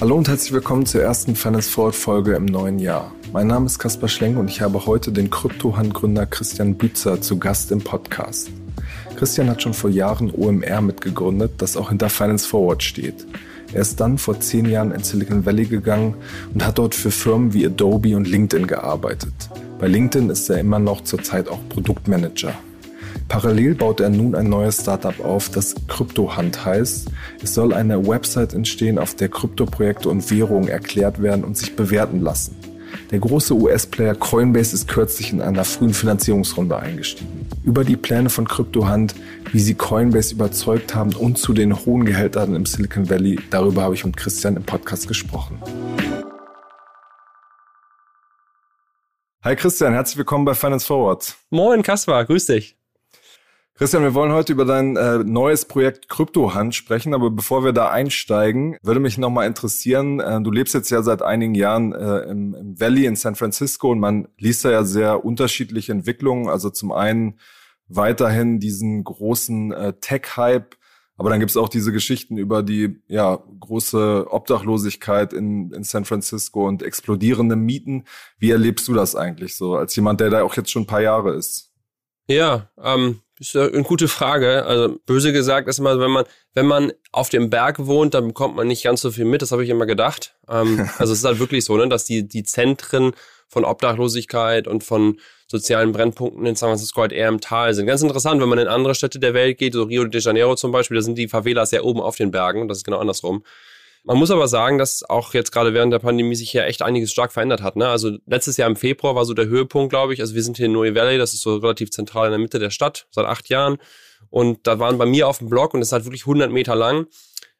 Hallo und herzlich willkommen zur ersten Finance Forward Folge im neuen Jahr. Mein Name ist Kaspar Schlenk und ich habe heute den Kryptohandgründer Christian Bützer zu Gast im Podcast. Christian hat schon vor Jahren OMR mitgegründet, das auch hinter Finance Forward steht. Er ist dann vor zehn Jahren in Silicon Valley gegangen und hat dort für Firmen wie Adobe und LinkedIn gearbeitet. Bei LinkedIn ist er immer noch zurzeit auch Produktmanager. Parallel baut er nun ein neues Startup auf, das Kryptohand heißt. Es soll eine Website entstehen, auf der Kryptoprojekte und Währungen erklärt werden und sich bewerten lassen. Der große US-Player Coinbase ist kürzlich in einer frühen Finanzierungsrunde eingestiegen. Über die Pläne von Kryptohand, wie sie Coinbase überzeugt haben und zu den hohen Gehältern im Silicon Valley, darüber habe ich mit Christian im Podcast gesprochen. Hi Christian, herzlich willkommen bei Finance Forward. Moin Kaspar, grüß dich. Christian, wir wollen heute über dein äh, neues Projekt Kryptohand sprechen, aber bevor wir da einsteigen, würde mich nochmal interessieren, äh, du lebst jetzt ja seit einigen Jahren äh, im, im, Valley in San Francisco und man liest da ja sehr unterschiedliche Entwicklungen. Also zum einen weiterhin diesen großen äh, Tech-Hype, aber dann gibt es auch diese Geschichten über die ja, große Obdachlosigkeit in, in San Francisco und explodierende Mieten. Wie erlebst du das eigentlich so, als jemand, der da auch jetzt schon ein paar Jahre ist? Ja, ähm, ist eine gute Frage. Also böse gesagt ist immer, wenn man, wenn man auf dem Berg wohnt, dann bekommt man nicht ganz so viel mit. Das habe ich immer gedacht. Ähm, also es ist halt wirklich so, ne, dass die, die Zentren von Obdachlosigkeit und von sozialen Brennpunkten in San Francisco halt eher im Tal sind. Ganz interessant, wenn man in andere Städte der Welt geht, so Rio de Janeiro zum Beispiel, da sind die Favelas ja oben auf den Bergen. Das ist genau andersrum. Man muss aber sagen, dass auch jetzt gerade während der Pandemie sich hier echt einiges stark verändert hat. Ne? Also letztes Jahr im Februar war so der Höhepunkt, glaube ich. Also wir sind hier in Noe Valley, das ist so relativ zentral in der Mitte der Stadt, seit acht Jahren. Und da waren bei mir auf dem Blog, und das ist halt wirklich 100 Meter lang,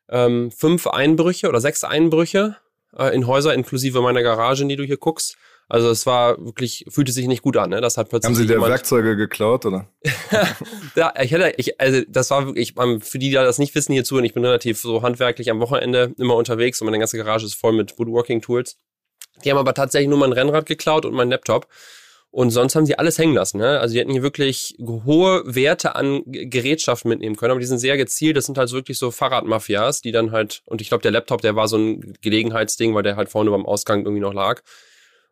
ähm, fünf Einbrüche oder sechs Einbrüche äh, in Häuser, inklusive meiner Garage, in die du hier guckst. Also es war wirklich, fühlte sich nicht gut an, ne? Das hat plötzlich. Haben Sie dir Werkzeuge geklaut, oder? ja, ich hätte, ich, also das war wirklich, für die, die das nicht wissen hierzu, und ich bin relativ so handwerklich am Wochenende immer unterwegs und meine ganze Garage ist voll mit Woodworking-Tools. Die haben aber tatsächlich nur mein Rennrad geklaut und meinen Laptop. Und sonst haben sie alles hängen lassen. Ne? Also die hätten hier wirklich hohe Werte an Gerätschaften mitnehmen können, aber die sind sehr gezielt. Das sind halt wirklich so Fahrradmafias, die dann halt, und ich glaube, der Laptop, der war so ein Gelegenheitsding, weil der halt vorne beim Ausgang irgendwie noch lag.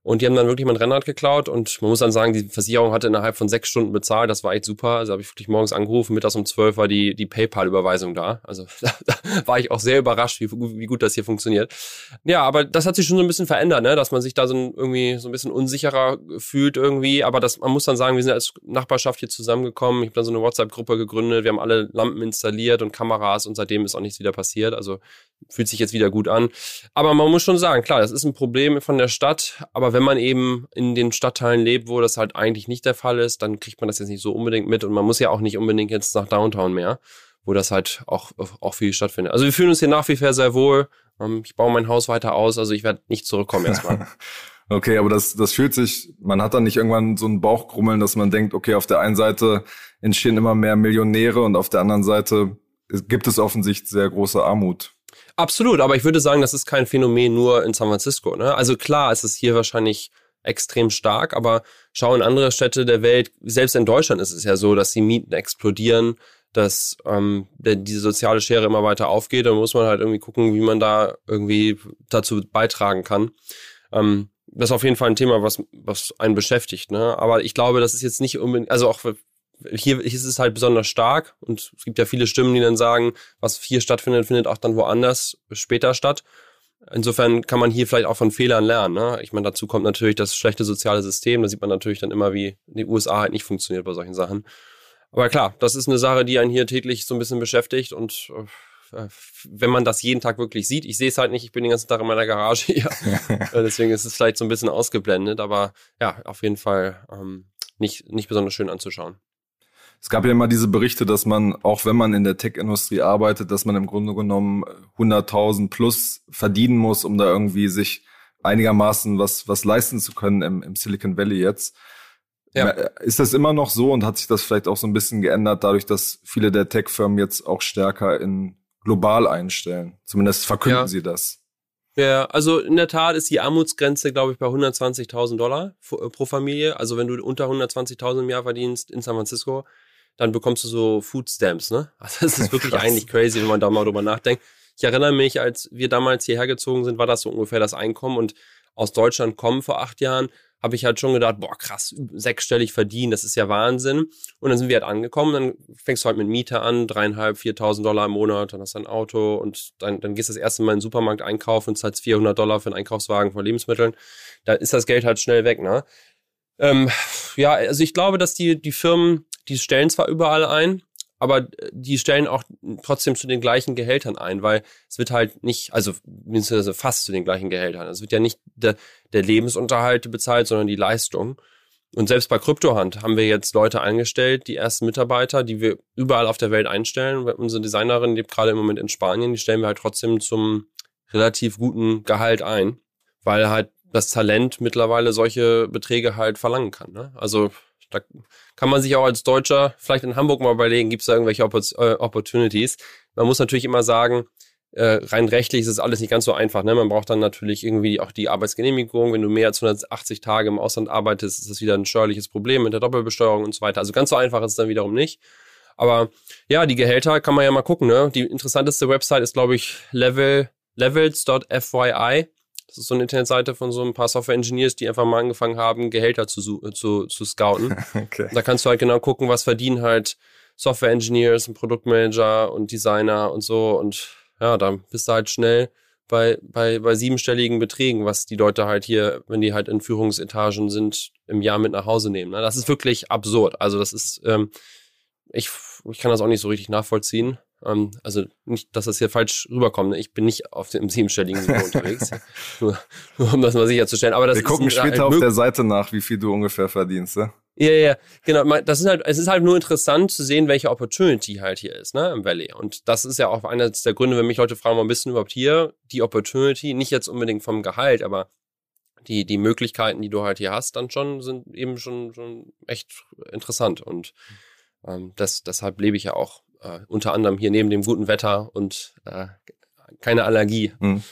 Und die haben dann wirklich mein Rennrad geklaut und man muss dann sagen, die Versicherung hatte innerhalb von sechs Stunden bezahlt. Das war echt super. Also habe ich wirklich morgens angerufen, mittags um zwölf war die, die PayPal-Überweisung da. Also da, da war ich auch sehr überrascht, wie, wie gut das hier funktioniert. Ja, aber das hat sich schon so ein bisschen verändert, ne? dass man sich da so irgendwie so ein bisschen unsicherer fühlt irgendwie. Aber das, man muss dann sagen, wir sind als Nachbarschaft hier zusammengekommen. Ich habe dann so eine WhatsApp-Gruppe gegründet. Wir haben alle Lampen installiert und Kameras und seitdem ist auch nichts wieder passiert. Also fühlt sich jetzt wieder gut an. Aber man muss schon sagen, klar, das ist ein Problem von der Stadt. Aber wenn man eben in den Stadtteilen lebt, wo das halt eigentlich nicht der Fall ist, dann kriegt man das jetzt nicht so unbedingt mit und man muss ja auch nicht unbedingt jetzt nach Downtown mehr, wo das halt auch, auch viel stattfindet. Also wir fühlen uns hier nach wie vor sehr wohl. Ähm, ich baue mein Haus weiter aus, also ich werde nicht zurückkommen erstmal. Okay, aber das, das fühlt sich, man hat dann nicht irgendwann so ein Bauchgrummeln, dass man denkt, okay, auf der einen Seite entstehen immer mehr Millionäre und auf der anderen Seite gibt es offensichtlich sehr große Armut. Absolut, aber ich würde sagen, das ist kein Phänomen nur in San Francisco. Ne? Also klar, es ist hier wahrscheinlich extrem stark, aber schau in andere Städte der Welt, selbst in Deutschland ist es ja so, dass die Mieten explodieren, dass ähm, diese soziale Schere immer weiter aufgeht. Dann muss man halt irgendwie gucken, wie man da irgendwie dazu beitragen kann. Ähm, das ist auf jeden Fall ein Thema, was, was einen beschäftigt. Ne? Aber ich glaube, das ist jetzt nicht unbedingt, also auch hier, hier ist es halt besonders stark und es gibt ja viele Stimmen, die dann sagen, was hier stattfindet, findet auch dann woanders später statt. Insofern kann man hier vielleicht auch von Fehlern lernen. Ne? Ich meine, dazu kommt natürlich das schlechte soziale System. Da sieht man natürlich dann immer, wie die USA halt nicht funktioniert bei solchen Sachen. Aber klar, das ist eine Sache, die einen hier täglich so ein bisschen beschäftigt und äh, wenn man das jeden Tag wirklich sieht, ich sehe es halt nicht, ich bin den ganzen Tag in meiner Garage hier. Deswegen ist es vielleicht so ein bisschen ausgeblendet, aber ja, auf jeden Fall ähm, nicht, nicht besonders schön anzuschauen. Es gab ja immer diese Berichte, dass man, auch wenn man in der Tech-Industrie arbeitet, dass man im Grunde genommen 100.000 plus verdienen muss, um da irgendwie sich einigermaßen was, was leisten zu können im, im Silicon Valley jetzt. Ja. Ist das immer noch so und hat sich das vielleicht auch so ein bisschen geändert, dadurch, dass viele der Tech-Firmen jetzt auch stärker in global einstellen? Zumindest verkünden ja. sie das. Ja, also in der Tat ist die Armutsgrenze, glaube ich, bei 120.000 Dollar pro Familie. Also wenn du unter 120.000 im Jahr verdienst in San Francisco, dann bekommst du so Food Stamps, ne? Also das ist wirklich eigentlich crazy, wenn man da mal drüber nachdenkt. Ich erinnere mich, als wir damals hierher gezogen sind, war das so ungefähr das Einkommen und aus Deutschland kommen vor acht Jahren, habe ich halt schon gedacht, boah, krass, sechsstellig verdienen, das ist ja Wahnsinn. Und dann sind wir halt angekommen, dann fängst du halt mit Miete an, dreieinhalb, viertausend Dollar im Monat, dann hast du ein Auto und dann, dann gehst du das erste Mal in den Supermarkt einkaufen und zahlst 400 Dollar für einen Einkaufswagen von Lebensmitteln. Da ist das Geld halt schnell weg, ne? Ähm, ja, also ich glaube, dass die, die Firmen, die stellen zwar überall ein, aber die stellen auch trotzdem zu den gleichen Gehältern ein, weil es wird halt nicht, also mindestens fast zu den gleichen Gehältern. Es wird ja nicht der, der Lebensunterhalt bezahlt, sondern die Leistung. Und selbst bei Kryptohand haben wir jetzt Leute eingestellt, die ersten Mitarbeiter, die wir überall auf der Welt einstellen. Unsere Designerin lebt gerade im Moment in Spanien, die stellen wir halt trotzdem zum relativ guten Gehalt ein, weil halt das Talent mittlerweile solche Beträge halt verlangen kann. Ne? Also da kann man sich auch als Deutscher vielleicht in Hamburg mal überlegen, gibt es da irgendwelche äh, Opportunities. Man muss natürlich immer sagen, äh, rein rechtlich ist es alles nicht ganz so einfach. Ne? Man braucht dann natürlich irgendwie auch die Arbeitsgenehmigung. Wenn du mehr als 180 Tage im Ausland arbeitest, ist das wieder ein steuerliches Problem mit der Doppelbesteuerung und so weiter. Also ganz so einfach ist es dann wiederum nicht. Aber ja, die Gehälter kann man ja mal gucken. Ne? Die interessanteste Website ist, glaube ich, level, levels.fyi. Das ist so eine Internetseite von so ein paar Software-Engineers, die einfach mal angefangen haben, Gehälter zu, zu, zu scouten. okay. Da kannst du halt genau gucken, was verdienen halt Software-Engineers und Produktmanager und Designer und so. Und ja, da bist du halt schnell bei, bei, bei siebenstelligen Beträgen, was die Leute halt hier, wenn die halt in Führungsetagen sind, im Jahr mit nach Hause nehmen. Ne? Das ist wirklich absurd. Also das ist, ähm, ich, ich kann das auch nicht so richtig nachvollziehen. Ähm, also nicht, dass das hier falsch rüberkommt. Ne? Ich bin nicht auf dem siebenstelligen Niveau unterwegs. nur, nur, um das mal sicherzustellen. Aber das Wir gucken später halt auf der Seite nach, wie viel du ungefähr verdienst. Ne? Ja, ja, genau. Das ist halt, es ist halt nur interessant zu sehen, welche Opportunity halt hier ist, ne, im Valley. Und das ist ja auch einer der Gründe, wenn mich Leute fragen, warum bist du überhaupt hier? Die Opportunity, nicht jetzt unbedingt vom Gehalt, aber die, die Möglichkeiten, die du halt hier hast, dann schon, sind eben schon, schon echt interessant. Und ähm, das, deshalb lebe ich ja auch äh, unter anderem hier neben dem guten Wetter und äh, keine Allergie. Mhm.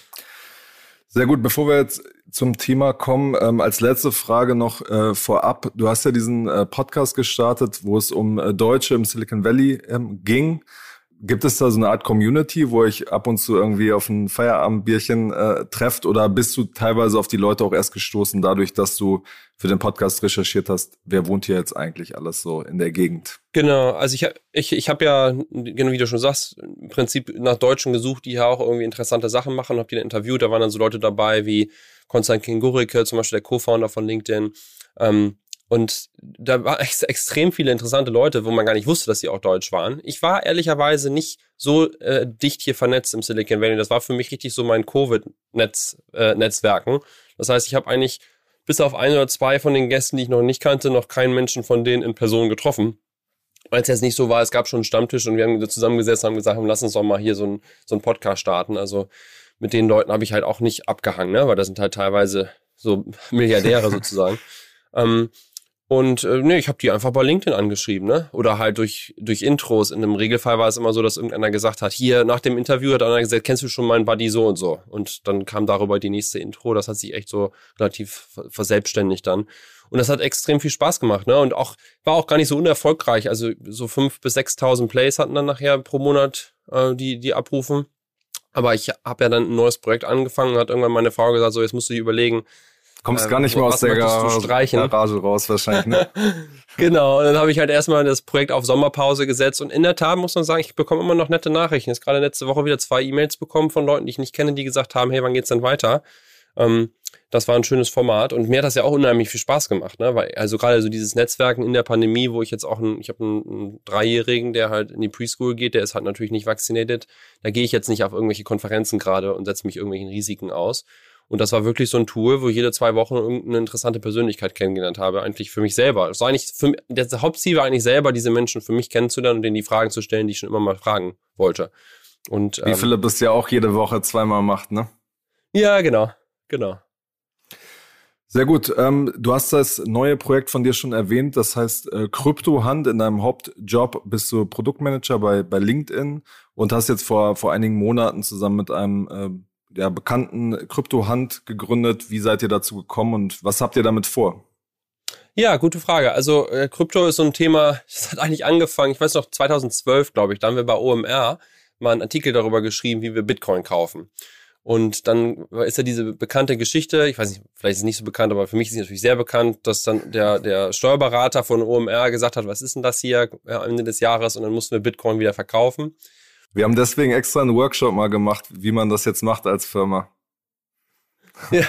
Sehr gut, bevor wir jetzt zum Thema kommen, ähm, als letzte Frage noch äh, vorab. Du hast ja diesen äh, Podcast gestartet, wo es um äh, Deutsche im Silicon Valley ähm, ging. Gibt es da so eine Art Community, wo ich ab und zu irgendwie auf ein Feierabendbierchen äh, trefft oder bist du teilweise auf die Leute auch erst gestoßen, dadurch, dass du für den Podcast recherchiert hast, wer wohnt hier jetzt eigentlich alles so in der Gegend? Genau, also ich, ich, ich habe ja, genau wie du schon sagst, im Prinzip nach Deutschen gesucht, die ja auch irgendwie interessante Sachen machen, habe die dann interviewt, da waren dann so Leute dabei wie Konstantin Gurike, zum Beispiel der Co-Founder von LinkedIn, ähm, und da waren ex extrem viele interessante Leute, wo man gar nicht wusste, dass sie auch deutsch waren. Ich war ehrlicherweise nicht so äh, dicht hier vernetzt im Silicon Valley. Das war für mich richtig so mein Covid-Netzwerken. Äh, das heißt, ich habe eigentlich bis auf ein oder zwei von den Gästen, die ich noch nicht kannte, noch keinen Menschen von denen in Person getroffen. Weil es jetzt nicht so war, es gab schon einen Stammtisch und wir haben zusammengesessen und haben gesagt, lass uns doch mal hier so ein, so ein Podcast starten. Also mit den Leuten habe ich halt auch nicht abgehangen, ne? weil das sind halt teilweise so Milliardäre sozusagen. Ähm, und äh, nee, ich habe die einfach bei LinkedIn angeschrieben, ne? Oder halt durch, durch Intros. In einem Regelfall war es immer so, dass irgendeiner gesagt hat, hier nach dem Interview hat einer gesagt, kennst du schon meinen Buddy so und so. Und dann kam darüber die nächste Intro. Das hat sich echt so relativ verselbstständigt dann. Und das hat extrem viel Spaß gemacht, ne? Und auch war auch gar nicht so unerfolgreich. Also so fünf bis sechstausend Plays hatten dann nachher pro Monat äh, die die abrufen. Aber ich habe ja dann ein neues Projekt angefangen und hat irgendwann meine Frau gesagt, so jetzt musst du dir überlegen, Kommst ähm, gar nicht mehr aus der Garage, Garage raus wahrscheinlich. Ne? genau, und dann habe ich halt erstmal das Projekt auf Sommerpause gesetzt und in der Tat muss man sagen, ich bekomme immer noch nette Nachrichten. Ich habe gerade letzte Woche wieder zwei E-Mails bekommen von Leuten, die ich nicht kenne, die gesagt haben, hey, wann geht's denn weiter? Ähm, das war ein schönes Format und mir hat das ja auch unheimlich viel Spaß gemacht, ne? Weil also gerade so dieses Netzwerken in der Pandemie, wo ich jetzt auch ein, ich habe einen, einen Dreijährigen, der halt in die Preschool geht, der ist halt natürlich nicht vaccinated. Da gehe ich jetzt nicht auf irgendwelche Konferenzen gerade und setze mich irgendwelchen Risiken aus. Und das war wirklich so ein Tool, wo ich jede zwei Wochen irgendeine interessante Persönlichkeit kennengelernt habe, eigentlich für mich selber. Das war eigentlich für, das Hauptziel war eigentlich selber, diese Menschen für mich kennenzulernen und denen die Fragen zu stellen, die ich schon immer mal fragen wollte. Und, Wie ähm, Philipp es ja auch jede Woche zweimal macht, ne? Ja, genau, genau. Sehr gut. Ähm, du hast das neue Projekt von dir schon erwähnt, das heißt äh, Kryptohand. In deinem Hauptjob bist du Produktmanager bei, bei LinkedIn und hast jetzt vor, vor einigen Monaten zusammen mit einem äh, ja, bekannten Krypto-Hand gegründet. Wie seid ihr dazu gekommen und was habt ihr damit vor? Ja, gute Frage. Also äh, Krypto ist so ein Thema, das hat eigentlich angefangen, ich weiß noch, 2012, glaube ich, da haben wir bei OMR mal einen Artikel darüber geschrieben, wie wir Bitcoin kaufen. Und dann ist ja diese bekannte Geschichte, ich weiß nicht, vielleicht ist es nicht so bekannt, aber für mich ist sie natürlich sehr bekannt, dass dann der, der Steuerberater von OMR gesagt hat, was ist denn das hier am Ende des Jahres und dann mussten wir Bitcoin wieder verkaufen. Wir haben deswegen extra einen Workshop mal gemacht, wie man das jetzt macht als Firma. ja,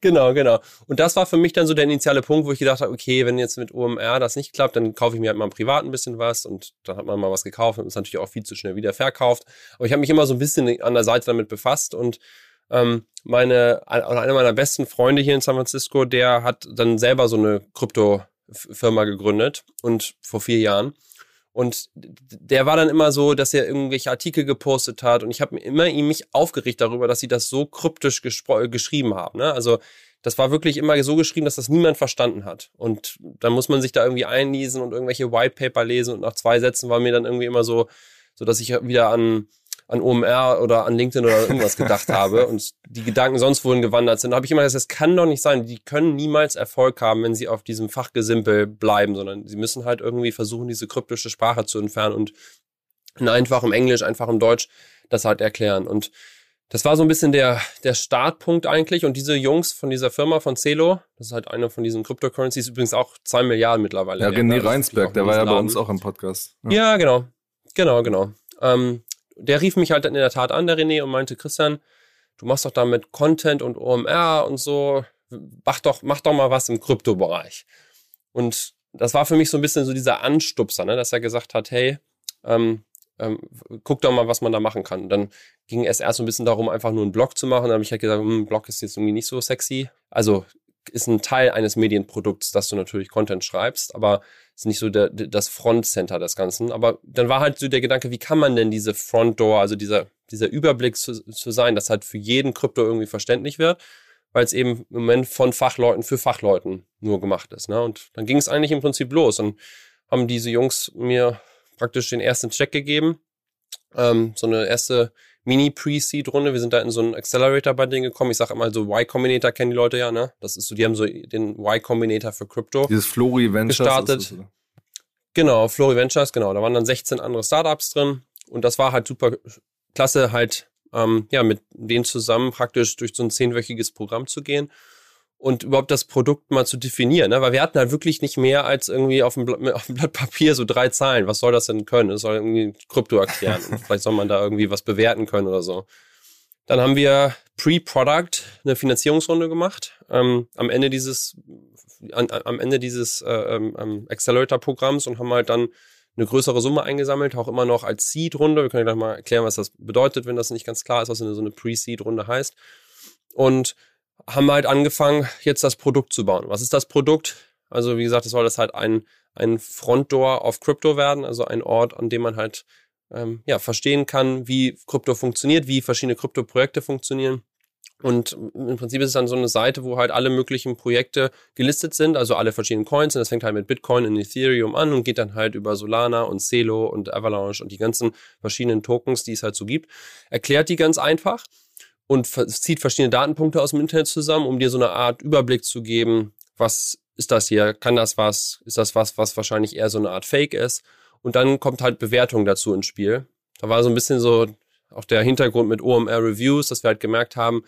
genau, genau. Und das war für mich dann so der initiale Punkt, wo ich gedacht habe, okay, wenn jetzt mit OMR das nicht klappt, dann kaufe ich mir halt mal privat ein bisschen was und dann hat man mal was gekauft und ist natürlich auch viel zu schnell wieder verkauft. Aber ich habe mich immer so ein bisschen an der Seite damit befasst und ähm, meine, einer meiner besten Freunde hier in San Francisco, der hat dann selber so eine Krypto-Firma gegründet und vor vier Jahren. Und der war dann immer so, dass er irgendwelche Artikel gepostet hat und ich habe immer ihn mich aufgeregt darüber, dass sie das so kryptisch geschrieben haben. Ne? Also das war wirklich immer so geschrieben, dass das niemand verstanden hat. Und dann muss man sich da irgendwie einlesen und irgendwelche Whitepaper lesen und nach zwei Sätzen war mir dann irgendwie immer so, so dass ich wieder an an OMR oder an LinkedIn oder irgendwas gedacht habe und die Gedanken sonst wohin gewandert sind, habe ich immer gesagt, das kann doch nicht sein. Die können niemals Erfolg haben, wenn sie auf diesem Fachgesimpel bleiben, sondern sie müssen halt irgendwie versuchen, diese kryptische Sprache zu entfernen und in einfachem Englisch, einfachem Deutsch das halt erklären. Und das war so ein bisschen der, der Startpunkt eigentlich. Und diese Jungs von dieser Firma von Celo, das ist halt eine von diesen Cryptocurrencies, übrigens auch zwei Milliarden mittlerweile. Ja, René Reinsberg, der war ja bei uns auch im Podcast. Ja, ja genau. Genau, genau. Ähm, der rief mich halt in der Tat an, der René, und meinte, Christian, du machst doch damit Content und OMR und so, mach doch, mach doch mal was im Kryptobereich. Und das war für mich so ein bisschen so dieser Anstupser, ne, dass er gesagt hat, hey, ähm, ähm, guck doch mal, was man da machen kann. Und dann ging es erst so ein bisschen darum, einfach nur einen Blog zu machen. Dann habe ich halt gesagt, hm, Blog ist jetzt irgendwie nicht so sexy. Also ist ein Teil eines Medienprodukts, dass du natürlich Content schreibst, aber ist nicht so der, das Frontcenter des Ganzen. Aber dann war halt so der Gedanke, wie kann man denn diese Front Door, also dieser, dieser Überblick zu, zu sein, dass halt für jeden Krypto irgendwie verständlich wird, weil es eben im Moment von Fachleuten für Fachleuten nur gemacht ist. Ne? Und dann ging es eigentlich im Prinzip los und haben diese Jungs mir praktisch den ersten Check gegeben, ähm, so eine erste Mini-Pre-Seed-Runde. Wir sind da in so einen Accelerator bei denen gekommen. Ich sage immer so Y-Combinator kennen die Leute ja, ne? Das ist so, die haben so den Y-Combinator für Crypto. Dieses Flori Ventures gestartet. Genau, Flori Ventures, genau. Da waren dann 16 andere Startups drin und das war halt super klasse, halt ähm, ja mit denen zusammen praktisch durch so ein zehnwöchiges Programm zu gehen und überhaupt das Produkt mal zu definieren. Ne? Weil wir hatten halt wirklich nicht mehr als irgendwie auf dem, Blatt, auf dem Blatt Papier so drei Zahlen. Was soll das denn können? Das soll irgendwie Krypto erklären. Und vielleicht soll man da irgendwie was bewerten können oder so. Dann haben wir Pre-Product eine Finanzierungsrunde gemacht. Ähm, am Ende dieses, an, am Ende dieses äh, ähm, ähm, Accelerator-Programms und haben halt dann eine größere Summe eingesammelt, auch immer noch als Seed-Runde. Wir können gleich mal erklären, was das bedeutet, wenn das nicht ganz klar ist, was so eine Pre-Seed-Runde heißt. Und haben halt angefangen, jetzt das Produkt zu bauen. Was ist das Produkt? Also, wie gesagt, es soll das halt ein, ein Frontdoor auf Crypto werden, also ein Ort, an dem man halt ähm, ja, verstehen kann, wie Krypto funktioniert, wie verschiedene Krypto-Projekte funktionieren. Und im Prinzip ist es dann so eine Seite, wo halt alle möglichen Projekte gelistet sind, also alle verschiedenen Coins. Und das fängt halt mit Bitcoin und Ethereum an und geht dann halt über Solana und Celo und Avalanche und die ganzen verschiedenen Tokens, die es halt so gibt. Erklärt die ganz einfach und zieht verschiedene Datenpunkte aus dem Internet zusammen, um dir so eine Art Überblick zu geben, was ist das hier, kann das was, ist das was, was wahrscheinlich eher so eine Art Fake ist. Und dann kommt halt Bewertung dazu ins Spiel. Da war so ein bisschen so auch der Hintergrund mit OMR Reviews, dass wir halt gemerkt haben,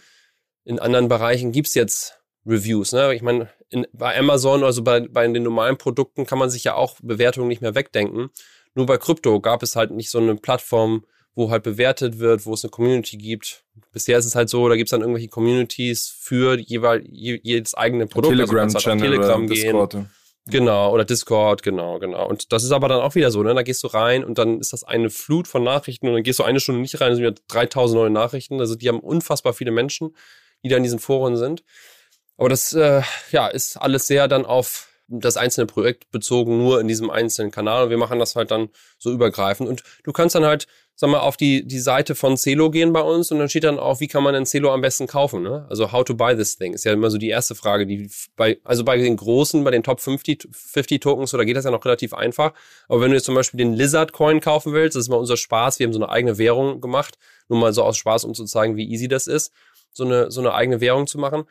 in anderen Bereichen gibt's jetzt Reviews. Ne? Ich meine, bei Amazon, also bei, bei den normalen Produkten kann man sich ja auch Bewertungen nicht mehr wegdenken. Nur bei Krypto gab es halt nicht so eine Plattform, wo halt bewertet wird, wo es eine Community gibt. Bisher ist es halt so, da gibt es dann irgendwelche Communities für jeweils jedes eigene Produkt. Telegram-Channel also Telegram gehen. Discord. Genau, oder Discord, genau, genau. Und das ist aber dann auch wieder so, ne? Da gehst du rein und dann ist das eine Flut von Nachrichten und dann gehst du eine Stunde nicht rein, dann sind wieder 3000 neue Nachrichten. Also die haben unfassbar viele Menschen, die da in diesen Foren sind. Aber das, äh, ja, ist alles sehr dann auf das einzelne Projekt bezogen, nur in diesem einzelnen Kanal. Und wir machen das halt dann so übergreifend. Und du kannst dann halt sag mal, auf die, die Seite von Celo gehen bei uns und dann steht dann auch, wie kann man denn Celo am besten kaufen, ne? Also how to buy this thing ist ja immer so die erste Frage, die bei, also bei den großen, bei den Top 50, 50 Tokens, so, da geht das ja noch relativ einfach. Aber wenn du jetzt zum Beispiel den Lizard Coin kaufen willst, das ist mal unser Spaß, wir haben so eine eigene Währung gemacht, nur mal so aus Spaß, um zu zeigen, wie easy das ist, so eine, so eine eigene Währung zu machen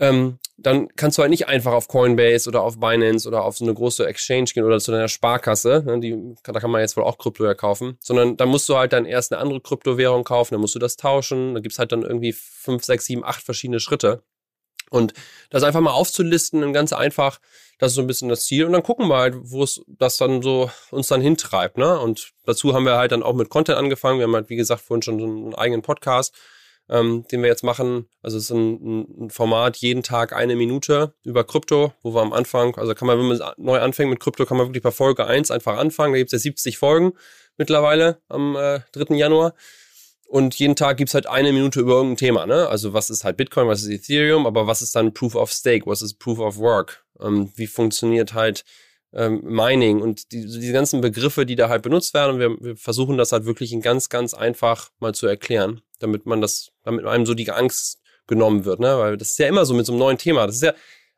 ähm, dann kannst du halt nicht einfach auf Coinbase oder auf Binance oder auf so eine große Exchange gehen oder zu deiner Sparkasse, ne, die, da kann man jetzt wohl auch Krypto ja kaufen, sondern da musst du halt dann erst eine andere Kryptowährung kaufen, dann musst du das tauschen, da gibt's halt dann irgendwie fünf, sechs, sieben, acht verschiedene Schritte. Und das einfach mal aufzulisten und ganz einfach, das ist so ein bisschen das Ziel. Und dann gucken wir halt, wo es das dann so uns dann hintreibt. Ne? Und dazu haben wir halt dann auch mit Content angefangen. Wir haben halt, wie gesagt, vorhin schon so einen eigenen Podcast ähm, den wir jetzt machen. Also es ist ein, ein, Format, jeden Tag eine Minute über Krypto, wo wir am Anfang, also kann man, wenn man neu anfängt mit Krypto, kann man wirklich bei Folge 1 einfach anfangen. Da gibt es ja 70 Folgen mittlerweile am äh, 3. Januar. Und jeden Tag gibt's halt eine Minute über irgendein Thema. Ne? Also was ist halt Bitcoin, was ist Ethereum, aber was ist dann Proof of Stake, was ist Proof of Work? Ähm, wie funktioniert halt ähm, Mining und die, diese ganzen Begriffe, die da halt benutzt werden. Und wir, wir versuchen das halt wirklich in ganz, ganz einfach mal zu erklären, damit man das, damit einem so die Angst genommen wird, ne? Weil das ist ja immer so mit so einem neuen Thema. Das ist ja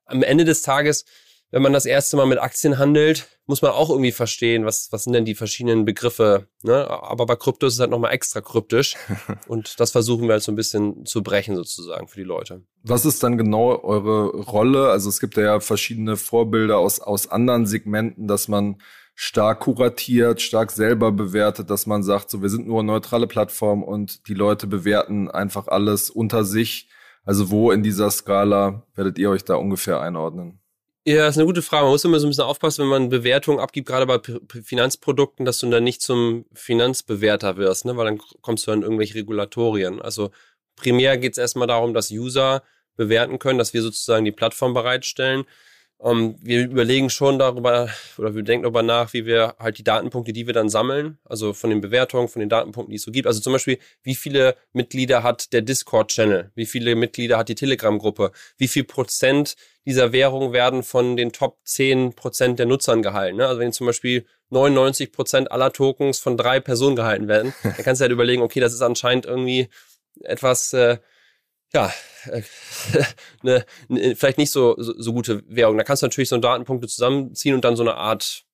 am Ende des Tages wenn man das erste Mal mit Aktien handelt, muss man auch irgendwie verstehen, was, was sind denn die verschiedenen Begriffe. Ne? Aber bei Krypto ist es halt nochmal extra kryptisch. und das versuchen wir halt so ein bisschen zu brechen sozusagen für die Leute. Was ist dann genau eure Rolle? Also es gibt ja verschiedene Vorbilder aus, aus anderen Segmenten, dass man stark kuratiert, stark selber bewertet, dass man sagt, so wir sind nur eine neutrale Plattform und die Leute bewerten einfach alles unter sich. Also wo in dieser Skala werdet ihr euch da ungefähr einordnen? Ja, ist eine gute Frage. Man muss immer so ein bisschen aufpassen, wenn man Bewertungen abgibt, gerade bei Finanzprodukten, dass du dann nicht zum Finanzbewerter wirst, ne? weil dann kommst du an irgendwelche Regulatorien. Also primär geht es erstmal darum, dass User bewerten können, dass wir sozusagen die Plattform bereitstellen. Um, ähm, wir überlegen schon darüber oder wir denken darüber nach, wie wir halt die Datenpunkte, die wir dann sammeln, also von den Bewertungen, von den Datenpunkten, die es so gibt. Also zum Beispiel, wie viele Mitglieder hat der Discord-Channel? Wie viele Mitglieder hat die Telegram-Gruppe? Wie viel Prozent dieser Währung werden von den Top 10 Prozent der Nutzern gehalten? Ne? Also wenn zum Beispiel 99 Prozent aller Tokens von drei Personen gehalten werden, dann kannst du halt überlegen, okay, das ist anscheinend irgendwie etwas äh, ja, äh, ne, ne, vielleicht nicht so, so, so gute Währung. Da kannst du natürlich so Datenpunkte zusammenziehen und dann so eine Art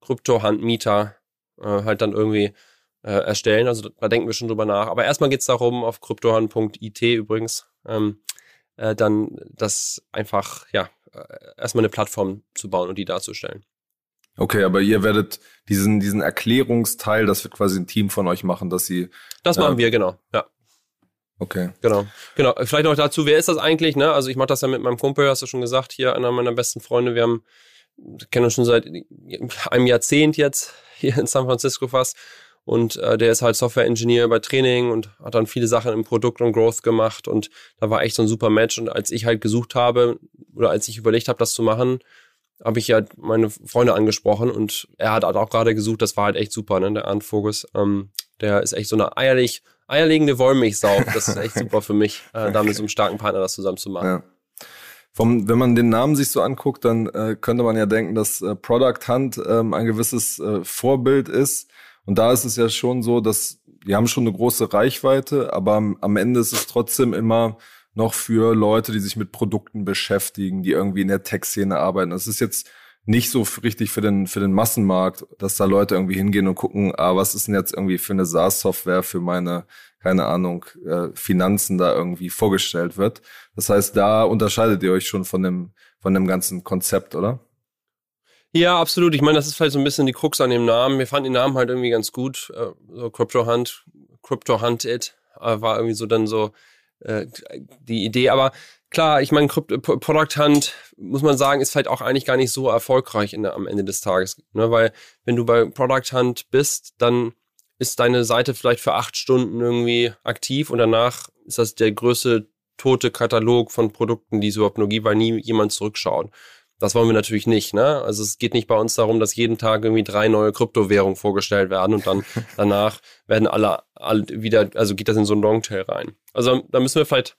Krypto-Handmieter äh, halt dann irgendwie äh, erstellen. Also da denken wir schon drüber nach. Aber erstmal geht's darum, auf kryptohand.it übrigens, ähm, äh, dann das einfach, ja, äh, erstmal eine Plattform zu bauen und die darzustellen. Okay, aber ihr werdet diesen, diesen Erklärungsteil, das wird quasi ein Team von euch machen, dass sie. Das machen äh, wir, genau, ja. Okay. Genau. Genau. Vielleicht noch dazu, wer ist das eigentlich? Ne? Also ich mache das ja mit meinem Kumpel, hast du schon gesagt, hier einer meiner besten Freunde. Wir haben, kennen uns schon seit einem Jahrzehnt jetzt hier in San Francisco fast. Und äh, der ist halt Software-Engineer bei Training und hat dann viele Sachen im Produkt und Growth gemacht. Und da war echt so ein super Match. Und als ich halt gesucht habe oder als ich überlegt habe, das zu machen, habe ich ja meine Freunde angesprochen und er hat halt auch gerade gesucht, das war halt echt super, ne? Der Arndt Fogus. Ähm, der ist echt so eine eierlich eierlegende Wollmilchsau. Das ist echt super für mich, äh, da mit so einem starken Partner das zusammen zu machen. Ja. Vom, wenn man den Namen sich so anguckt, dann äh, könnte man ja denken, dass äh, Product Hunt ähm, ein gewisses äh, Vorbild ist. Und da ist es ja schon so, dass wir haben schon eine große Reichweite, aber am, am Ende ist es trotzdem immer noch für Leute, die sich mit Produkten beschäftigen, die irgendwie in der Tech-Szene arbeiten. Das ist jetzt nicht so richtig für den, für den Massenmarkt, dass da Leute irgendwie hingehen und gucken, ah, was ist denn jetzt irgendwie für eine SaaS-Software für meine, keine Ahnung, äh, Finanzen da irgendwie vorgestellt wird. Das heißt, da unterscheidet ihr euch schon von dem, von dem ganzen Konzept, oder? Ja, absolut. Ich meine, das ist vielleicht so ein bisschen die Krux an dem Namen. Wir fanden den Namen halt irgendwie ganz gut. Äh, so Crypto Hunt, Crypto Hunt It äh, war irgendwie so dann so äh, die Idee. Aber klar, ich meine, Product Hunt, muss man sagen, ist vielleicht auch eigentlich gar nicht so erfolgreich in am Ende des Tages. Ne? Weil wenn du bei Product Hunt bist, dann ist deine Seite vielleicht für acht Stunden irgendwie aktiv und danach ist das der größte tote Katalog von Produkten, die es überhaupt nur gibt, weil nie jemand zurückschaut. Das wollen wir natürlich nicht. Ne? Also es geht nicht bei uns darum, dass jeden Tag irgendwie drei neue Kryptowährungen vorgestellt werden und dann danach werden alle, alle wieder, also geht das in so ein Longtail rein. Also da müssen wir vielleicht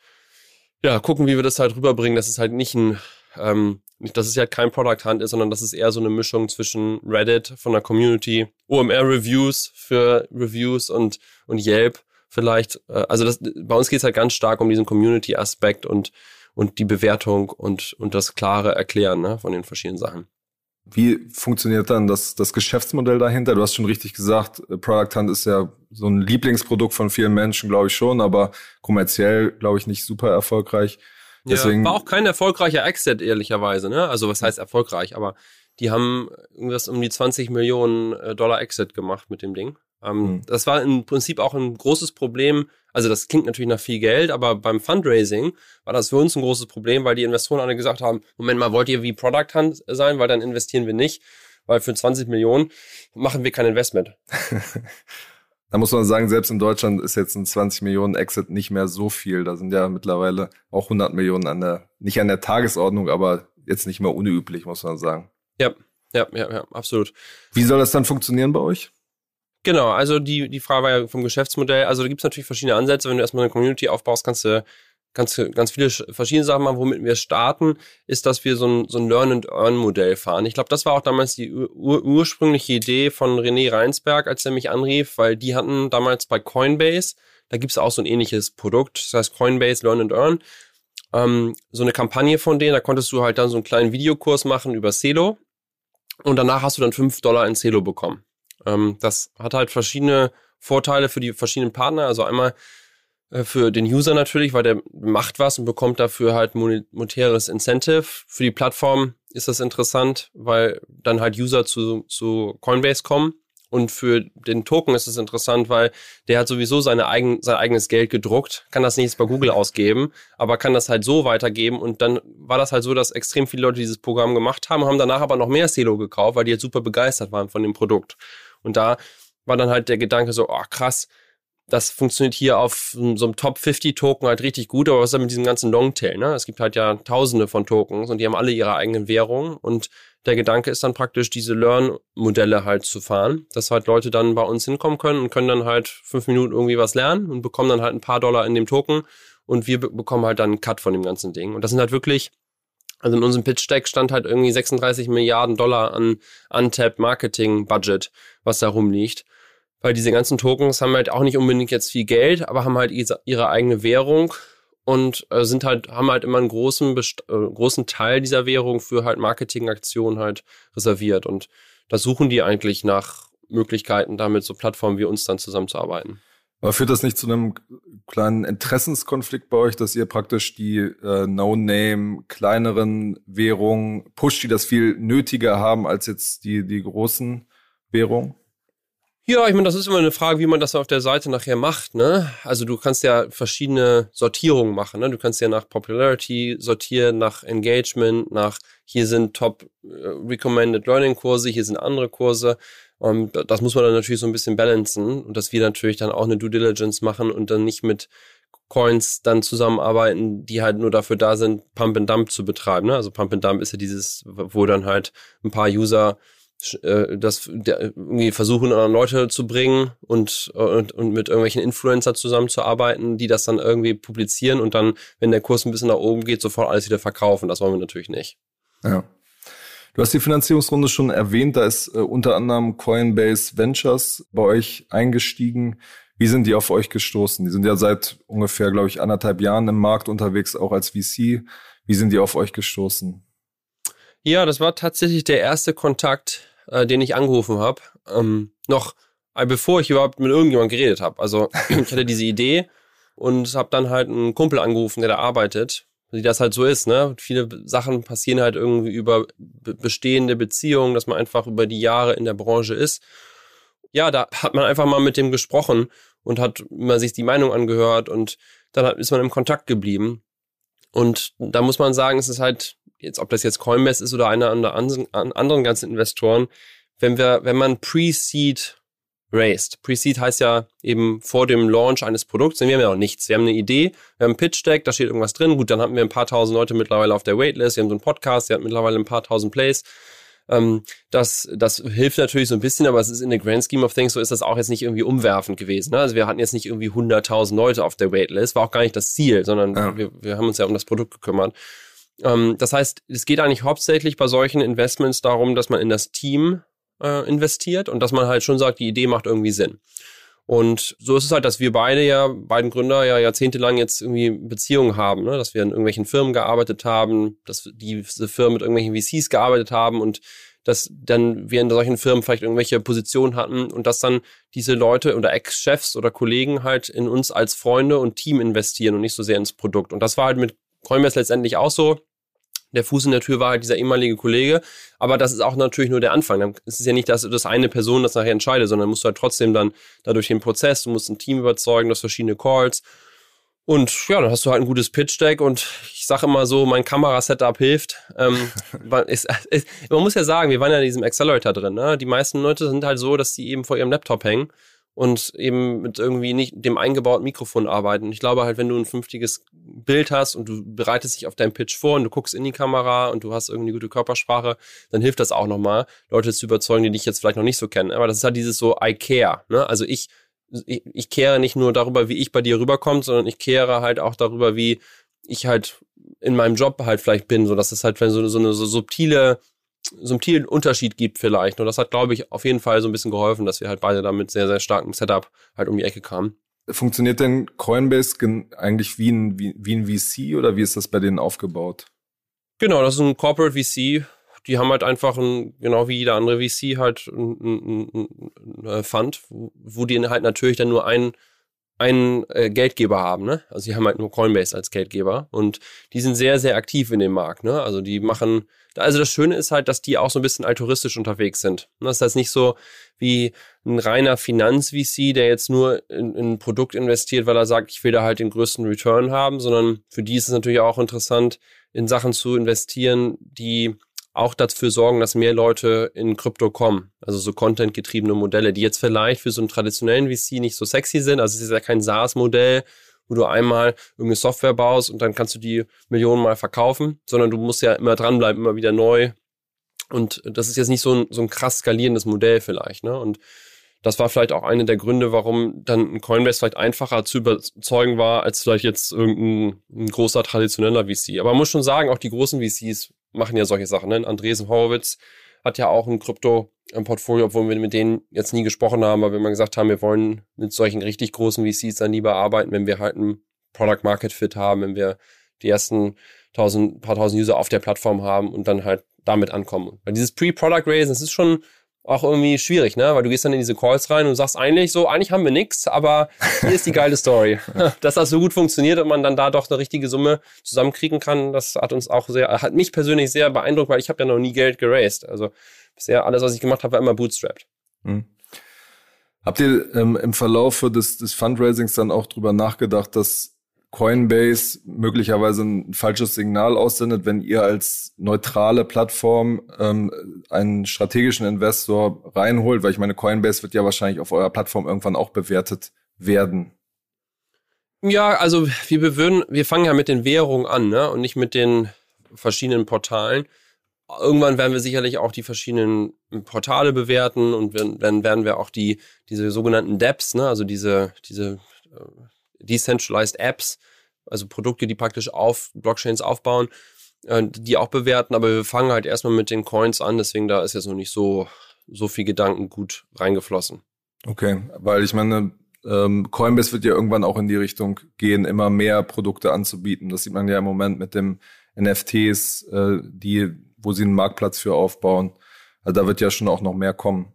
ja, gucken, wie wir das halt rüberbringen, dass es halt nicht ein, ähm, dass es ja halt kein Product Hunt ist, sondern dass es eher so eine Mischung zwischen Reddit von der Community, OMR Reviews für Reviews und, und Yelp vielleicht. Äh, also das, bei uns geht es halt ganz stark um diesen Community-Aspekt und, und die Bewertung und, und das klare Erklären ne, von den verschiedenen Sachen. Wie funktioniert dann das, das Geschäftsmodell dahinter? Du hast schon richtig gesagt, äh, Product Hunt ist ja so ein Lieblingsprodukt von vielen Menschen, glaube ich schon, aber kommerziell, glaube ich, nicht super erfolgreich. Deswegen, ja, war auch kein erfolgreicher Exit, ehrlicherweise, ne? Also was heißt erfolgreich, aber die haben irgendwas um die 20 Millionen äh, Dollar Exit gemacht mit dem Ding. Ähm, mhm. Das war im Prinzip auch ein großes Problem. Also das klingt natürlich nach viel Geld, aber beim Fundraising war das für uns ein großes Problem, weil die Investoren alle gesagt haben, Moment mal, wollt ihr wie Product Hunt sein, weil dann investieren wir nicht, weil für 20 Millionen machen wir kein Investment. da muss man sagen, selbst in Deutschland ist jetzt ein 20 Millionen Exit nicht mehr so viel. Da sind ja mittlerweile auch 100 Millionen an der, nicht an der Tagesordnung, aber jetzt nicht mehr unüblich, muss man sagen. Ja, ja, ja, ja, absolut. Wie soll das dann funktionieren bei euch? Genau, also die, die Frage war ja vom Geschäftsmodell. Also da gibt es natürlich verschiedene Ansätze. Wenn du erstmal eine Community aufbaust, kannst du ganz, ganz viele verschiedene Sachen machen. Womit wir starten, ist, dass wir so ein, so ein Learn-and-Earn-Modell fahren. Ich glaube, das war auch damals die ur ursprüngliche Idee von René Reinsberg, als er mich anrief, weil die hatten damals bei Coinbase, da gibt es auch so ein ähnliches Produkt, das heißt Coinbase Learn and Earn, ähm, so eine Kampagne von denen, da konntest du halt dann so einen kleinen Videokurs machen über Celo und danach hast du dann fünf Dollar in Celo bekommen. Ähm, das hat halt verschiedene Vorteile für die verschiedenen Partner. Also einmal äh, für den User natürlich, weil der macht was und bekommt dafür halt monetäres Incentive. Für die Plattform ist das interessant, weil dann halt User zu, zu Coinbase kommen und für den Token ist es interessant, weil der hat sowieso seine eigen, sein eigenes Geld gedruckt, kann das nicht bei Google ausgeben, aber kann das halt so weitergeben. Und dann war das halt so, dass extrem viele Leute dieses Programm gemacht haben, haben danach aber noch mehr Celo gekauft, weil die jetzt super begeistert waren von dem Produkt. Und da war dann halt der Gedanke so, oh krass, das funktioniert hier auf so einem Top 50 Token halt richtig gut, aber was ist denn mit diesem ganzen Longtail, ne? Es gibt halt ja tausende von Tokens und die haben alle ihre eigenen Währungen und der Gedanke ist dann praktisch, diese Learn-Modelle halt zu fahren, dass halt Leute dann bei uns hinkommen können und können dann halt fünf Minuten irgendwie was lernen und bekommen dann halt ein paar Dollar in dem Token und wir bekommen halt dann einen Cut von dem ganzen Ding. Und das sind halt wirklich, also in unserem Pitch-Deck stand halt irgendwie 36 Milliarden Dollar an Untapped Marketing-Budget, was da rumliegt. Weil diese ganzen Tokens haben halt auch nicht unbedingt jetzt viel Geld, aber haben halt ihre eigene Währung und äh, sind halt, haben halt immer einen großen, Best äh, großen Teil dieser Währung für halt Marketingaktionen halt reserviert. Und da suchen die eigentlich nach Möglichkeiten, damit so Plattformen wie uns dann zusammenzuarbeiten. Aber führt das nicht zu einem kleinen Interessenskonflikt bei euch, dass ihr praktisch die äh, No-Name kleineren Währungen pusht, die das viel nötiger haben als jetzt die, die großen Währungen? Ja, ich meine, das ist immer eine Frage, wie man das auf der Seite nachher macht. Ne? Also du kannst ja verschiedene Sortierungen machen. Ne? Du kannst ja nach Popularity sortieren, nach Engagement, nach hier sind Top äh, Recommended Learning Kurse, hier sind andere Kurse. Und das muss man dann natürlich so ein bisschen balancen und dass wir natürlich dann auch eine Due Diligence machen und dann nicht mit Coins dann zusammenarbeiten, die halt nur dafür da sind, Pump and Dump zu betreiben. Ne? Also Pump and Dump ist ja dieses, wo dann halt ein paar User äh, das irgendwie versuchen, anderen Leute zu bringen und, und, und mit irgendwelchen Influencer zusammenzuarbeiten, die das dann irgendwie publizieren und dann, wenn der Kurs ein bisschen nach oben geht, sofort alles wieder verkaufen. Das wollen wir natürlich nicht. Ja. Du hast die Finanzierungsrunde schon erwähnt, da ist äh, unter anderem Coinbase Ventures bei euch eingestiegen. Wie sind die auf euch gestoßen? Die sind ja seit ungefähr, glaube ich, anderthalb Jahren im Markt unterwegs, auch als VC. Wie sind die auf euch gestoßen? Ja, das war tatsächlich der erste Kontakt, äh, den ich angerufen habe. Ähm, noch äh, bevor ich überhaupt mit irgendjemandem geredet habe. Also ich hatte diese Idee und habe dann halt einen Kumpel angerufen, der da arbeitet, wie das halt so ist. Ne? Viele Sachen passieren halt irgendwie über bestehende Beziehungen, dass man einfach über die Jahre in der Branche ist. Ja, da hat man einfach mal mit dem gesprochen und hat mal sich die Meinung angehört und dann ist man im Kontakt geblieben. Und da muss man sagen, es ist halt jetzt ob das jetzt Coinbase ist oder einer der anderen ganzen Investoren, wenn wir, wenn man Pre-Seed raised. Pre-Seed heißt ja eben vor dem Launch eines Produkts, denn wir haben ja noch nichts. Wir haben eine Idee, wir haben ein Pitch-Deck, da steht irgendwas drin. Gut, dann haben wir ein paar tausend Leute mittlerweile auf der Waitlist, wir haben so einen Podcast, der hat mittlerweile ein paar tausend Plays. Ähm, das, das hilft natürlich so ein bisschen, aber es ist in the grand scheme of things, so ist das auch jetzt nicht irgendwie umwerfend gewesen. Ne? Also wir hatten jetzt nicht irgendwie 100.000 Leute auf der Waitlist, war auch gar nicht das Ziel, sondern ja. wir, wir haben uns ja um das Produkt gekümmert. Ähm, das heißt, es geht eigentlich hauptsächlich bei solchen Investments darum, dass man in das Team äh, investiert und dass man halt schon sagt, die Idee macht irgendwie Sinn. Und so ist es halt, dass wir beide ja, beiden Gründer ja jahrzehntelang jetzt irgendwie Beziehungen haben, ne? dass wir in irgendwelchen Firmen gearbeitet haben, dass diese Firmen mit irgendwelchen VCs gearbeitet haben und dass dann wir in solchen Firmen vielleicht irgendwelche Positionen hatten und dass dann diese Leute oder Ex-Chefs oder Kollegen halt in uns als Freunde und Team investieren und nicht so sehr ins Produkt. Und das war halt mit Coinbase letztendlich auch so. Der Fuß in der Tür war halt dieser ehemalige Kollege. Aber das ist auch natürlich nur der Anfang. Es ist ja nicht, dass das eine Person das nachher entscheidet, sondern musst du halt trotzdem dann dadurch den Prozess, du musst ein Team überzeugen, du hast verschiedene Calls. Und ja, dann hast du halt ein gutes Pitch-Deck und ich sage immer so, mein Kamerasetup hilft. Ähm, ist, ist, man muss ja sagen, wir waren ja in diesem Accelerator drin. Ne? Die meisten Leute sind halt so, dass die eben vor ihrem Laptop hängen und eben mit irgendwie nicht dem eingebauten Mikrofon arbeiten. Ich glaube halt, wenn du ein vernünftiges Bild hast und du bereitest dich auf deinen Pitch vor und du guckst in die Kamera und du hast irgendwie gute Körpersprache, dann hilft das auch nochmal, Leute zu überzeugen, die dich jetzt vielleicht noch nicht so kennen. Aber das ist halt dieses so I care. Ne? Also ich ich, ich kehre nicht nur darüber, wie ich bei dir rüberkomme, sondern ich kehre halt auch darüber, wie ich halt in meinem Job halt vielleicht bin, so dass es halt so, so eine so subtile subtilen Unterschied gibt vielleicht. Und das hat, glaube ich, auf jeden Fall so ein bisschen geholfen, dass wir halt beide damit sehr, sehr starkem Setup halt um die Ecke kamen. Funktioniert denn Coinbase eigentlich wie ein, wie, wie ein VC oder wie ist das bei denen aufgebaut? Genau, das ist ein Corporate VC, die haben halt einfach ein, genau wie jeder andere VC halt ein, ein, ein, ein Fund, wo, wo die halt natürlich dann nur einen einen äh, Geldgeber haben, ne? Also die haben halt nur Coinbase als Geldgeber und die sind sehr, sehr aktiv in dem Markt, ne? Also die machen, also das Schöne ist halt, dass die auch so ein bisschen altruistisch unterwegs sind. Das ist nicht so wie ein reiner Finanz-VC, der jetzt nur in, in ein Produkt investiert, weil er sagt, ich will da halt den größten Return haben, sondern für die ist es natürlich auch interessant, in Sachen zu investieren, die auch dafür sorgen, dass mehr Leute in Krypto kommen. Also so contentgetriebene Modelle, die jetzt vielleicht für so einen traditionellen VC nicht so sexy sind. Also es ist ja kein SaaS-Modell, wo du einmal irgendeine Software baust und dann kannst du die Millionen mal verkaufen, sondern du musst ja immer dranbleiben, immer wieder neu. Und das ist jetzt nicht so ein, so ein krass skalierendes Modell vielleicht. Ne? Und das war vielleicht auch einer der Gründe, warum dann ein Coinbase vielleicht einfacher zu überzeugen war, als vielleicht jetzt irgendein ein großer traditioneller VC. Aber man muss schon sagen, auch die großen VCs machen ja solche Sachen. Ne? Andresen Horowitz hat ja auch ein Krypto-Portfolio, obwohl wir mit denen jetzt nie gesprochen haben, aber wir gesagt haben, wir wollen mit solchen richtig großen VCs dann lieber arbeiten, wenn wir halt ein Product Market Fit haben, wenn wir die ersten tausend, paar tausend User auf der Plattform haben und dann halt damit ankommen. Weil dieses Pre-Product Raise, das ist schon auch irgendwie schwierig, ne? Weil du gehst dann in diese Calls rein und sagst eigentlich so, eigentlich haben wir nichts, aber hier ist die geile Story. Dass das so gut funktioniert und man dann da doch eine richtige Summe zusammenkriegen kann, das hat uns auch sehr, hat mich persönlich sehr beeindruckt, weil ich habe ja noch nie Geld geraced. Also bisher alles, was ich gemacht habe, war immer bootstrapped. Hm. Habt ihr ähm, im Verlauf des, des Fundraisings dann auch drüber nachgedacht, dass Coinbase möglicherweise ein falsches Signal aussendet, wenn ihr als neutrale Plattform ähm, einen strategischen Investor reinholt, weil ich meine, Coinbase wird ja wahrscheinlich auf eurer Plattform irgendwann auch bewertet werden. Ja, also wir bewirren, wir fangen ja mit den Währungen an, ne? Und nicht mit den verschiedenen Portalen. Irgendwann werden wir sicherlich auch die verschiedenen Portale bewerten und dann werden wir auch die diese sogenannten DApps, ne? Also diese diese äh, Decentralized Apps, also Produkte, die praktisch auf Blockchains aufbauen, äh, die auch bewerten, aber wir fangen halt erstmal mit den Coins an, deswegen da ist jetzt noch nicht so, so viel Gedanken gut reingeflossen. Okay, weil ich meine, ähm, Coinbase wird ja irgendwann auch in die Richtung gehen, immer mehr Produkte anzubieten. Das sieht man ja im Moment mit dem NFTs, äh, die, wo sie einen Marktplatz für aufbauen. Also da wird ja schon auch noch mehr kommen.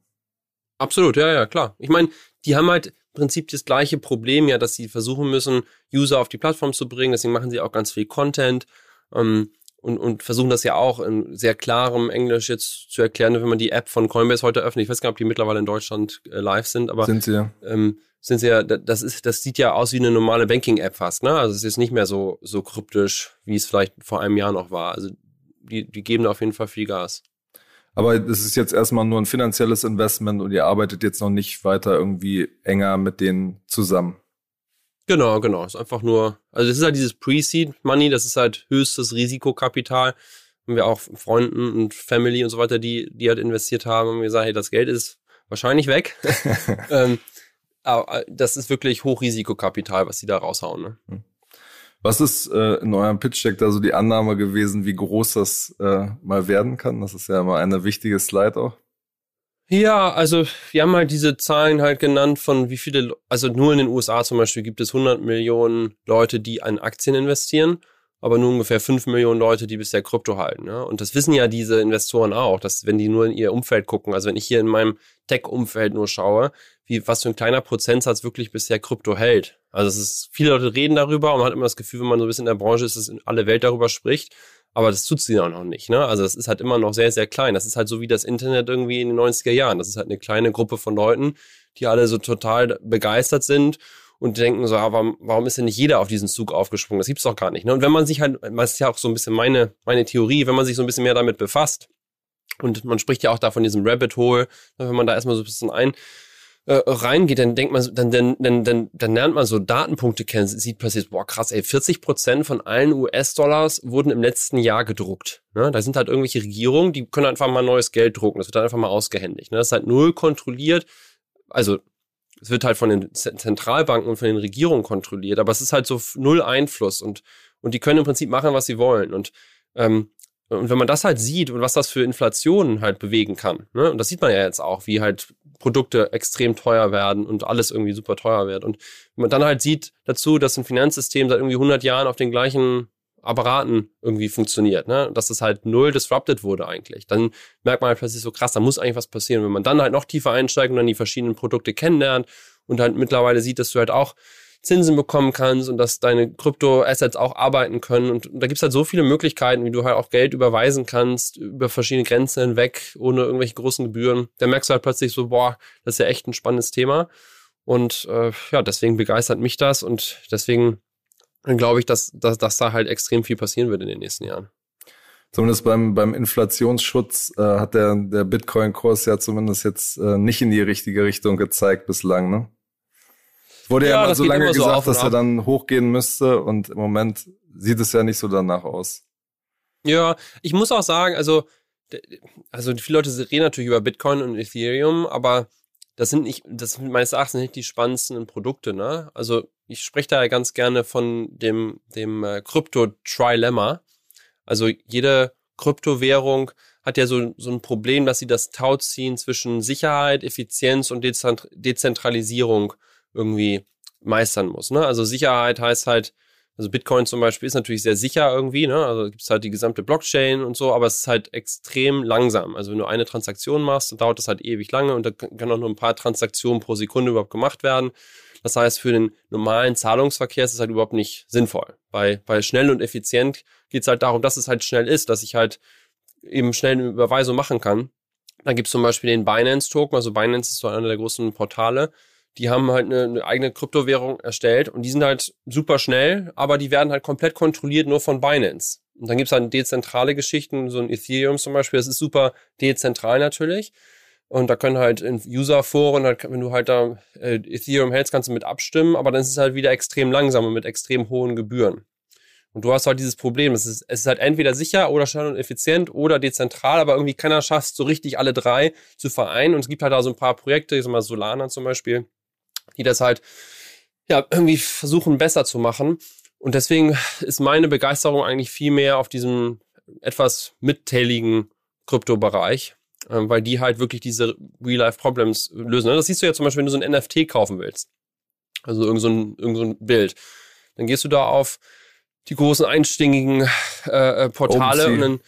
Absolut, ja, ja, klar. Ich meine, die haben halt, Prinzip das gleiche Problem, ja, dass sie versuchen müssen, User auf die Plattform zu bringen. Deswegen machen sie auch ganz viel Content ähm, und, und versuchen das ja auch in sehr klarem Englisch jetzt zu erklären, wenn man die App von Coinbase heute öffnet. Ich weiß gar nicht, ob die mittlerweile in Deutschland äh, live sind, aber sind sie ja. Ähm, sind sie ja, das ist, das sieht ja aus wie eine normale Banking-App fast, ne? Also es ist nicht mehr so, so kryptisch, wie es vielleicht vor einem Jahr noch war. Also die, die geben da auf jeden Fall viel Gas. Aber es ist jetzt erstmal nur ein finanzielles Investment und ihr arbeitet jetzt noch nicht weiter irgendwie enger mit denen zusammen. Genau, genau. Es ist einfach nur, also es ist halt dieses Pre-Seed Money, das ist halt höchstes Risikokapital. Haben wir auch Freunden und Family und so weiter, die, die halt investiert haben und gesagt, hey, das Geld ist wahrscheinlich weg. ähm, aber das ist wirklich Hochrisikokapital, was sie da raushauen. Ne? Was ist äh, in eurem Pitch Deck da so die Annahme gewesen, wie groß das äh, mal werden kann? Das ist ja immer eine wichtige Slide auch. Ja, also wir haben halt diese Zahlen halt genannt von wie viele, also nur in den USA zum Beispiel gibt es 100 Millionen Leute, die an Aktien investieren aber nur ungefähr 5 Millionen Leute, die bisher Krypto halten. Ne? Und das wissen ja diese Investoren auch, dass wenn die nur in ihr Umfeld gucken, also wenn ich hier in meinem Tech-Umfeld nur schaue, wie was für ein kleiner Prozentsatz wirklich bisher Krypto hält. Also es ist, viele Leute reden darüber und man hat immer das Gefühl, wenn man so ein bisschen in der Branche ist, dass alle Welt darüber spricht. Aber das tut sie auch noch nicht. Ne? Also es ist halt immer noch sehr, sehr klein. Das ist halt so wie das Internet irgendwie in den 90er Jahren. Das ist halt eine kleine Gruppe von Leuten, die alle so total begeistert sind und denken so, ah, warum, warum ist denn nicht jeder auf diesen Zug aufgesprungen? Das gibt's doch gar nicht. Ne? Und wenn man sich halt, das ist ja auch so ein bisschen meine, meine Theorie, wenn man sich so ein bisschen mehr damit befasst, und man spricht ja auch da von diesem Rabbit Hole, wenn man da erstmal so ein bisschen ein, äh, reingeht, dann denkt man, dann, dann, dann, dann, dann lernt man so Datenpunkte kennen, sieht passiert, boah krass, ey, 40 Prozent von allen US-Dollars wurden im letzten Jahr gedruckt. Ne? Da sind halt irgendwelche Regierungen, die können einfach mal neues Geld drucken, das wird dann einfach mal ausgehändigt. Ne? Das ist halt null kontrolliert, also es wird halt von den Zentralbanken und von den Regierungen kontrolliert, aber es ist halt so null Einfluss und, und die können im Prinzip machen, was sie wollen. Und, ähm, und wenn man das halt sieht und was das für Inflationen halt bewegen kann, ne? und das sieht man ja jetzt auch, wie halt Produkte extrem teuer werden und alles irgendwie super teuer wird. Und wenn man dann halt sieht dazu, dass ein Finanzsystem seit irgendwie 100 Jahren auf den gleichen Apparaten irgendwie funktioniert, ne? Dass es halt null disrupted wurde eigentlich. Dann merkt man halt plötzlich so krass, da muss eigentlich was passieren. Wenn man dann halt noch tiefer einsteigt und dann die verschiedenen Produkte kennenlernt und halt mittlerweile sieht, dass du halt auch Zinsen bekommen kannst und dass deine Krypto-Assets auch arbeiten können. Und, da gibt's halt so viele Möglichkeiten, wie du halt auch Geld überweisen kannst, über verschiedene Grenzen hinweg, ohne irgendwelche großen Gebühren. Da merkst du halt plötzlich so, boah, das ist ja echt ein spannendes Thema. Und äh, ja, deswegen begeistert mich das und deswegen glaube ich, dass, dass, dass da halt extrem viel passieren wird in den nächsten Jahren. Zumindest beim, beim Inflationsschutz äh, hat der, der Bitcoin-Kurs ja zumindest jetzt äh, nicht in die richtige Richtung gezeigt bislang, ne? Es wurde ja, ja mal so lange gesagt, so dass er dann hochgehen müsste und im Moment sieht es ja nicht so danach aus. Ja, ich muss auch sagen, also, also viele Leute reden natürlich über Bitcoin und Ethereum, aber das sind nicht, das sind meines Erachtens nicht die spannendsten Produkte, ne? Also ich spreche da ganz gerne von dem, dem äh, Krypto-Trilemma. Also jede Kryptowährung hat ja so, so ein Problem, dass sie das Tau ziehen zwischen Sicherheit, Effizienz und Dezentralisierung irgendwie meistern muss. Ne? Also Sicherheit heißt halt, also Bitcoin zum Beispiel ist natürlich sehr sicher irgendwie, ne? Also gibt es halt die gesamte Blockchain und so, aber es ist halt extrem langsam. Also wenn du eine Transaktion machst, dann dauert das halt ewig lange und da können auch nur ein paar Transaktionen pro Sekunde überhaupt gemacht werden. Das heißt, für den normalen Zahlungsverkehr ist es halt überhaupt nicht sinnvoll. Bei, bei schnell und effizient geht es halt darum, dass es halt schnell ist, dass ich halt eben schnell eine Überweisung machen kann. Dann gibt es zum Beispiel den Binance-Token, also Binance ist so einer der großen Portale. Die haben halt eine, eine eigene Kryptowährung erstellt und die sind halt super schnell, aber die werden halt komplett kontrolliert nur von Binance. Und dann gibt es halt dezentrale Geschichten, so ein Ethereum zum Beispiel, das ist super dezentral natürlich. Und da können halt in User-Foren, halt, wenn du halt da äh, Ethereum hältst, kannst du mit abstimmen, aber dann ist es halt wieder extrem langsam und mit extrem hohen Gebühren. Und du hast halt dieses Problem, es ist, es ist halt entweder sicher oder schnell und effizient oder dezentral, aber irgendwie keiner schafft so richtig alle drei zu vereinen. Und es gibt halt da so ein paar Projekte, ich sag mal Solana zum Beispiel, die das halt ja irgendwie versuchen besser zu machen. Und deswegen ist meine Begeisterung eigentlich viel mehr auf diesem etwas mittäligen Kryptobereich, ähm, weil die halt wirklich diese Real-Life-Problems lösen. Das siehst du ja zum Beispiel, wenn du so ein NFT kaufen willst. Also irgend so ein, irgend so ein Bild. Dann gehst du da auf die großen einstingigen äh, äh Portale und dann,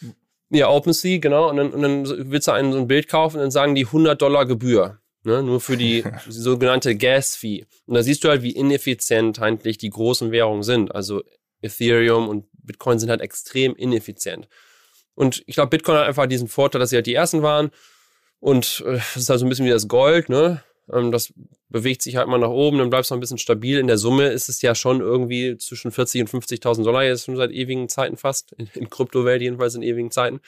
ja, OpenSea, genau, und dann, und dann willst du einen, so ein Bild kaufen und dann sagen die 100 Dollar Gebühr. Ne, nur für die sogenannte Gas-Fee. Und da siehst du halt, wie ineffizient eigentlich die großen Währungen sind. Also Ethereum und Bitcoin sind halt extrem ineffizient. Und ich glaube, Bitcoin hat einfach diesen Vorteil, dass sie halt die ersten waren. Und äh, das ist halt so ein bisschen wie das Gold, ne? Ähm, das bewegt sich halt mal nach oben, dann bleibst du ein bisschen stabil. In der Summe ist es ja schon irgendwie zwischen 40 und 50.000 Dollar jetzt schon seit ewigen Zeiten fast. In, in Kryptowelt jedenfalls in ewigen Zeiten.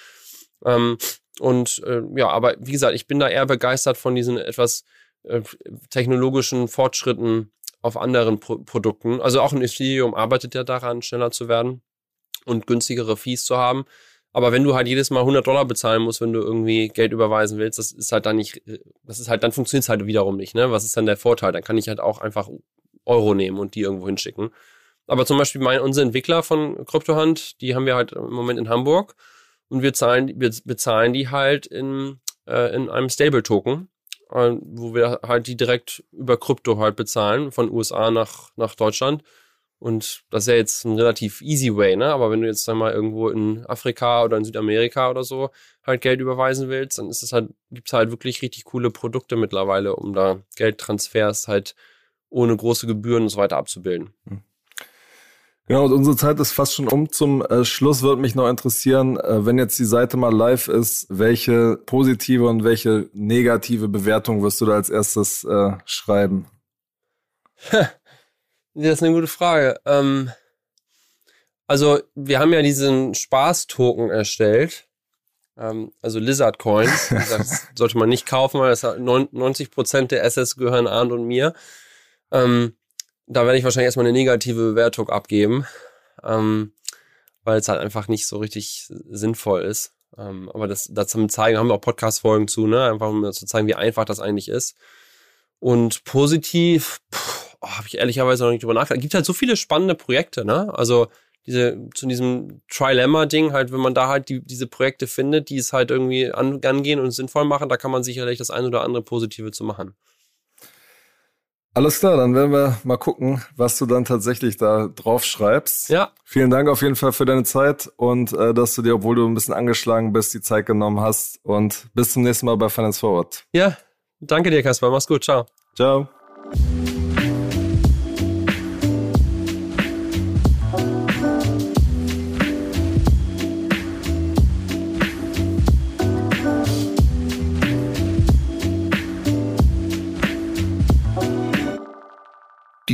Ähm, und äh, ja, aber wie gesagt, ich bin da eher begeistert von diesen etwas äh, technologischen Fortschritten auf anderen Pro Produkten. Also auch ein Ethereum arbeitet ja daran, schneller zu werden und günstigere Fees zu haben. Aber wenn du halt jedes Mal 100 Dollar bezahlen musst, wenn du irgendwie Geld überweisen willst, das ist halt dann nicht, das ist halt, dann funktioniert es halt wiederum nicht, ne? Was ist dann der Vorteil? Dann kann ich halt auch einfach Euro nehmen und die irgendwo hinschicken. Aber zum Beispiel mein, unsere Entwickler von Kryptohand, die haben wir halt im Moment in Hamburg und wir zahlen, wir bezahlen die halt in, äh, in einem Stable-Token, äh, wo wir halt die direkt über Krypto halt bezahlen, von USA nach, nach Deutschland. Und das ist ja jetzt ein relativ easy way, ne? Aber wenn du jetzt einmal irgendwo in Afrika oder in Südamerika oder so halt Geld überweisen willst, dann ist es halt, gibt's halt wirklich richtig coole Produkte mittlerweile, um da Geldtransfers halt ohne große Gebühren und so weiter abzubilden. Hm. Genau, und unsere Zeit ist fast schon um. Zum äh, Schluss würde mich noch interessieren, äh, wenn jetzt die Seite mal live ist, welche positive und welche negative Bewertung wirst du da als erstes äh, schreiben? Das ist eine gute Frage. Ähm, also, wir haben ja diesen Spaß-Token erstellt. Ähm, also Lizard Coins. Das sollte man nicht kaufen, weil das 90% der Assets gehören Arndt und mir. Ähm, da werde ich wahrscheinlich erstmal eine negative Bewertung abgeben, ähm, weil es halt einfach nicht so richtig sinnvoll ist. Ähm, aber das, dazu zeigen, haben wir auch Podcast-Folgen zu, ne? Einfach um zu zeigen, wie einfach das eigentlich ist. Und positiv, oh, habe ich ehrlicherweise noch nicht drüber nachgedacht. Es gibt halt so viele spannende Projekte, ne? Also diese, zu diesem Trilemma-Ding, halt, wenn man da halt die, diese Projekte findet, die es halt irgendwie an, angehen und sinnvoll machen, da kann man sicherlich das ein oder andere Positive zu machen. Alles klar, dann werden wir mal gucken, was du dann tatsächlich da drauf schreibst. Ja. Vielen Dank auf jeden Fall für deine Zeit und äh, dass du dir, obwohl du ein bisschen angeschlagen bist, die Zeit genommen hast. Und bis zum nächsten Mal bei Finance Forward. Ja, danke dir, Kasper. Mach's gut. Ciao. Ciao.